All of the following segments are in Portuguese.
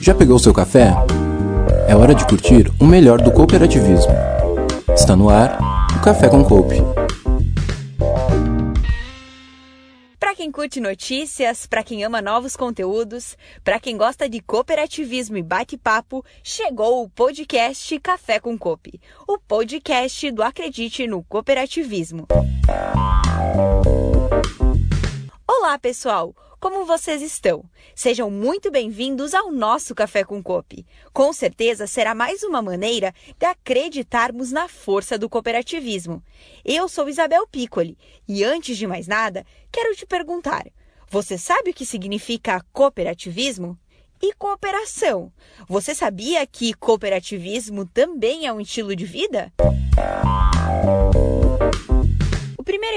Já pegou seu café? É hora de curtir o melhor do cooperativismo. Está no ar o Café com Coupe. Para quem curte notícias, para quem ama novos conteúdos, para quem gosta de cooperativismo e bate-papo, chegou o podcast Café com Coop, o podcast do Acredite no Cooperativismo. Olá, pessoal! Como vocês estão? Sejam muito bem-vindos ao nosso Café com Coop. Com certeza será mais uma maneira de acreditarmos na força do cooperativismo. Eu sou Isabel Piccoli e antes de mais nada, quero te perguntar: você sabe o que significa cooperativismo? E cooperação? Você sabia que cooperativismo também é um estilo de vida?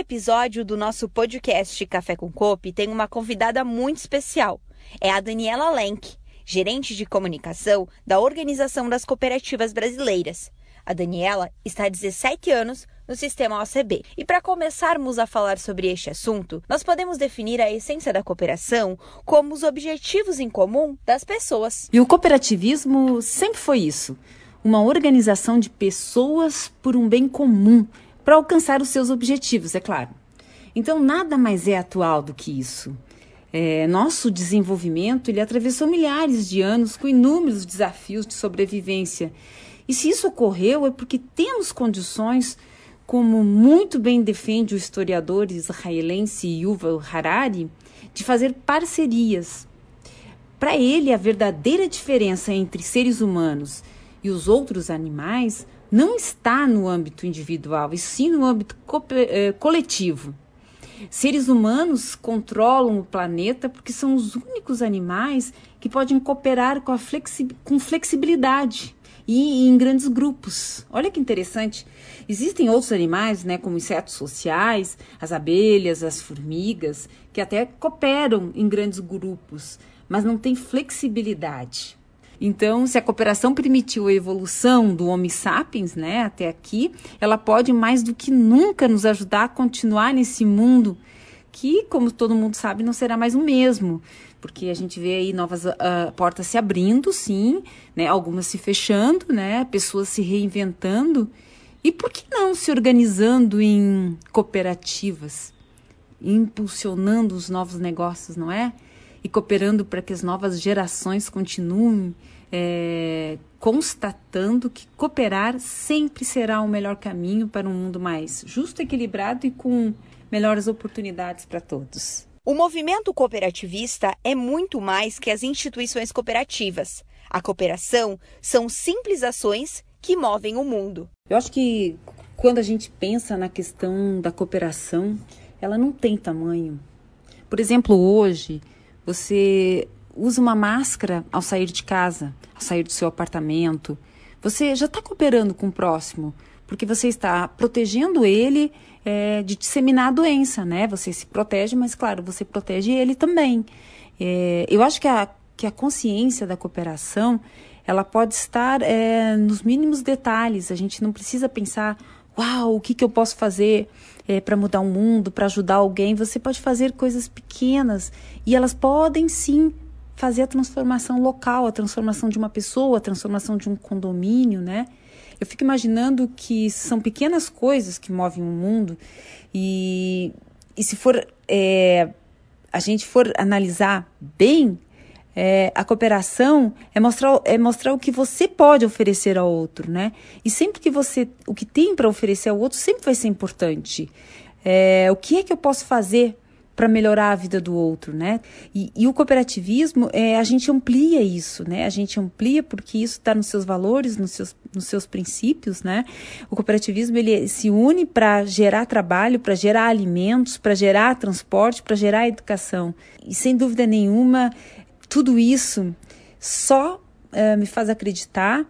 Episódio do nosso podcast Café com Cope tem uma convidada muito especial. É a Daniela Lenk, gerente de comunicação da Organização das Cooperativas Brasileiras. A Daniela está há 17 anos no sistema OCB. E para começarmos a falar sobre este assunto, nós podemos definir a essência da cooperação como os objetivos em comum das pessoas. E o cooperativismo sempre foi isso: uma organização de pessoas por um bem comum para alcançar os seus objetivos, é claro. Então, nada mais é atual do que isso. É, nosso desenvolvimento ele atravessou milhares de anos com inúmeros desafios de sobrevivência. E se isso ocorreu é porque temos condições, como muito bem defende o historiador israelense Yuval Harari, de fazer parcerias. Para ele, a verdadeira diferença entre seres humanos e os outros animais não está no âmbito individual, e sim no âmbito eh, coletivo. Seres humanos controlam o planeta porque são os únicos animais que podem cooperar com, flexi com flexibilidade e em grandes grupos. Olha que interessante. Existem outros animais, né, como insetos sociais, as abelhas, as formigas, que até cooperam em grandes grupos, mas não têm flexibilidade. Então, se a cooperação permitiu a evolução do Homo sapiens, né, até aqui, ela pode mais do que nunca nos ajudar a continuar nesse mundo que, como todo mundo sabe, não será mais o mesmo, porque a gente vê aí novas uh, portas se abrindo, sim, né, algumas se fechando, né, pessoas se reinventando e por que não se organizando em cooperativas, impulsionando os novos negócios, não é? E cooperando para que as novas gerações continuem é, constatando que cooperar sempre será o melhor caminho para um mundo mais justo, equilibrado e com melhores oportunidades para todos. O movimento cooperativista é muito mais que as instituições cooperativas. A cooperação são simples ações que movem o mundo. Eu acho que quando a gente pensa na questão da cooperação, ela não tem tamanho. Por exemplo, hoje, você usa uma máscara ao sair de casa, ao sair do seu apartamento. Você já está cooperando com o próximo, porque você está protegendo ele é, de disseminar a doença, né? Você se protege, mas claro, você protege ele também. É, eu acho que a, que a consciência da cooperação ela pode estar é, nos mínimos detalhes. A gente não precisa pensar, uau, o que, que eu posso fazer? é, para mudar o mundo, para ajudar alguém, você pode fazer coisas pequenas e elas podem sim fazer a transformação local, a transformação de uma pessoa, a transformação de um condomínio, né? Eu fico imaginando que são pequenas coisas que movem o mundo e, e se for é, a gente for analisar bem é, a cooperação é mostrar, é mostrar o que você pode oferecer ao outro, né? E sempre que você, o que tem para oferecer ao outro sempre vai ser importante. É, o que é que eu posso fazer para melhorar a vida do outro, né? E, e o cooperativismo, é, a gente amplia isso, né? A gente amplia porque isso está nos seus valores, nos seus, nos seus princípios, né? O cooperativismo ele se une para gerar trabalho, para gerar alimentos, para gerar transporte, para gerar educação. E sem dúvida nenhuma, tudo isso só uh, me faz acreditar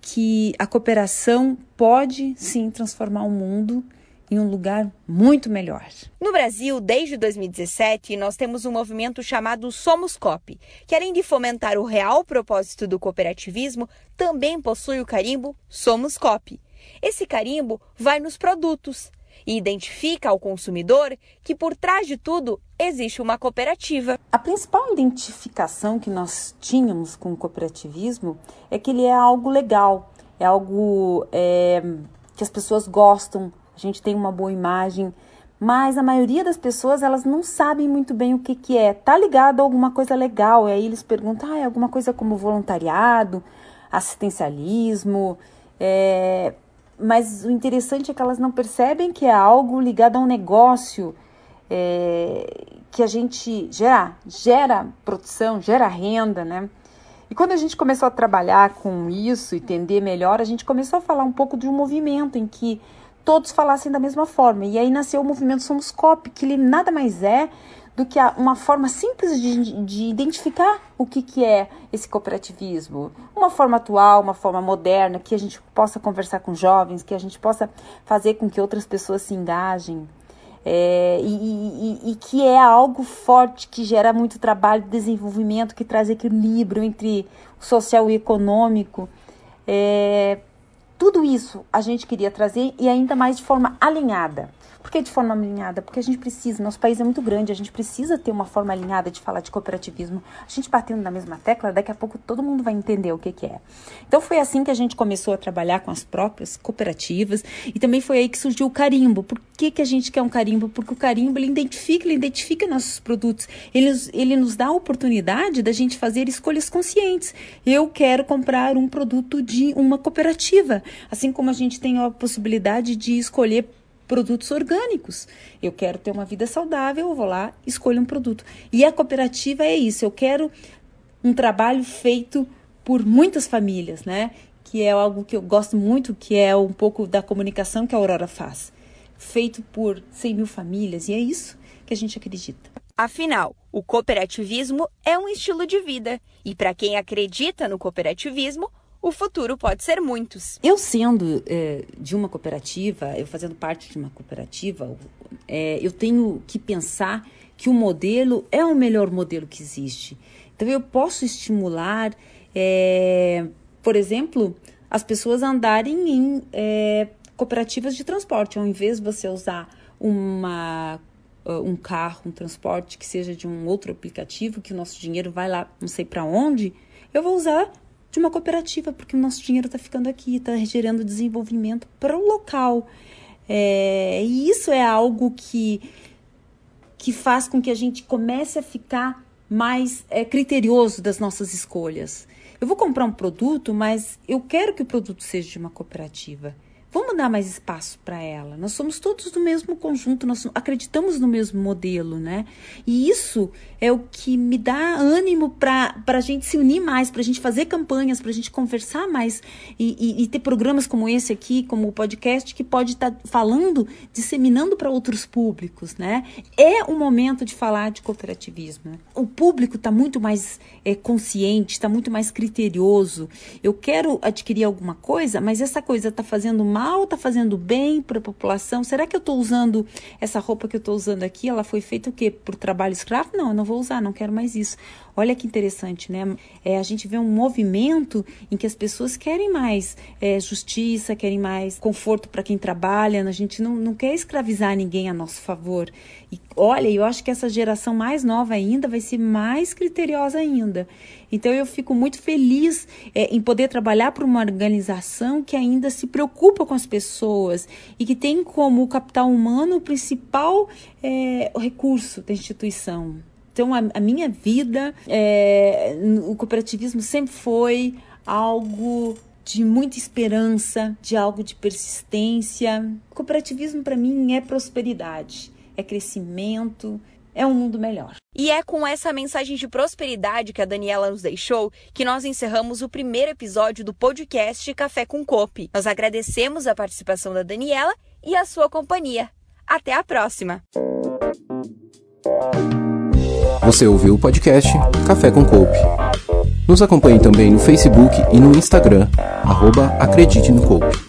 que a cooperação pode sim transformar o mundo em um lugar muito melhor. No Brasil, desde 2017, nós temos um movimento chamado Somos Cop, que além de fomentar o real propósito do cooperativismo, também possui o carimbo Somos Cop. Esse carimbo vai nos produtos. E identifica ao consumidor que por trás de tudo existe uma cooperativa. A principal identificação que nós tínhamos com o cooperativismo é que ele é algo legal, é algo é, que as pessoas gostam, a gente tem uma boa imagem, mas a maioria das pessoas elas não sabem muito bem o que, que é. Tá ligado a alguma coisa legal, e aí eles perguntam, ah, é alguma coisa como voluntariado, assistencialismo, é... mas o interessante é que elas não percebem que é algo ligado a um negócio é... que a gente gera, gera produção, gera renda, né? E quando a gente começou a trabalhar com isso, entender melhor, a gente começou a falar um pouco de um movimento em que todos falassem da mesma forma. E aí nasceu o movimento Somos COP, que ele nada mais é do que uma forma simples de, de identificar o que, que é esse cooperativismo. Uma forma atual, uma forma moderna, que a gente possa conversar com jovens, que a gente possa fazer com que outras pessoas se engajem. É, e, e, e, que é algo forte, que gera muito trabalho, desenvolvimento, que traz equilíbrio entre o social e econômico. É, tudo isso a gente queria trazer e ainda mais de forma alinhada. Por que de forma alinhada? Porque a gente precisa, nosso país é muito grande, a gente precisa ter uma forma alinhada de falar de cooperativismo. A gente batendo na mesma tecla, daqui a pouco todo mundo vai entender o que, que é. Então foi assim que a gente começou a trabalhar com as próprias cooperativas e também foi aí que surgiu o carimbo. Por que, que a gente quer um carimbo? Porque o carimbo ele identifica, ele identifica nossos produtos, ele, ele nos dá a oportunidade da gente fazer escolhas conscientes. Eu quero comprar um produto de uma cooperativa, assim como a gente tem a possibilidade de escolher produtos orgânicos. Eu quero ter uma vida saudável, eu vou lá, escolho um produto. E a cooperativa é isso, eu quero um trabalho feito por muitas famílias, né? Que é algo que eu gosto muito, que é um pouco da comunicação que a Aurora faz. Feito por 100 mil famílias, e é isso que a gente acredita. Afinal, o cooperativismo é um estilo de vida, e para quem acredita no cooperativismo, o futuro pode ser muitos. Eu sendo é, de uma cooperativa, eu fazendo parte de uma cooperativa, é, eu tenho que pensar que o modelo é o melhor modelo que existe. Então eu posso estimular, é, por exemplo, as pessoas andarem em é, cooperativas de transporte, ao invés de você usar uma um carro, um transporte que seja de um outro aplicativo, que o nosso dinheiro vai lá, não sei para onde, eu vou usar de uma cooperativa, porque o nosso dinheiro está ficando aqui, está gerando desenvolvimento para o local. É, e isso é algo que, que faz com que a gente comece a ficar mais é, criterioso das nossas escolhas. Eu vou comprar um produto, mas eu quero que o produto seja de uma cooperativa. Vamos dar mais espaço para ela. Nós somos todos do mesmo conjunto, nós acreditamos no mesmo modelo, né? E isso é o que me dá ânimo para a gente se unir mais, para a gente fazer campanhas, para a gente conversar mais e, e, e, ter programas como esse aqui, como o podcast, que pode estar tá falando, disseminando para outros públicos, né? É o momento de falar de cooperativismo. Né? O público está muito mais é, consciente, está muito mais criterioso. Eu quero adquirir alguma coisa, mas essa coisa está fazendo mal mal, está fazendo bem para a população? Será que eu estou usando essa roupa que eu estou usando aqui? Ela foi feita o quê? Por trabalho escravo? Não, eu não vou usar, não quero mais isso. Olha que interessante, né? É, a gente vê um movimento em que as pessoas querem mais é, justiça, querem mais conforto para quem trabalha. A gente não, não quer escravizar ninguém a nosso favor. E olha, eu acho que essa geração mais nova ainda vai ser mais criteriosa ainda. Então eu fico muito feliz é, em poder trabalhar para uma organização que ainda se preocupa com as pessoas e que tem como capital humano o principal é, recurso da instituição. Então, a, a minha vida, é, o cooperativismo sempre foi algo de muita esperança, de algo de persistência. O cooperativismo para mim é prosperidade, é crescimento, é um mundo melhor. E é com essa mensagem de prosperidade que a Daniela nos deixou que nós encerramos o primeiro episódio do podcast Café com Cope. Nós agradecemos a participação da Daniela e a sua companhia. Até a próxima! Você ouviu o podcast Café com Coupe. Nos acompanhe também no Facebook e no Instagram, arroba Acredite no Coupe.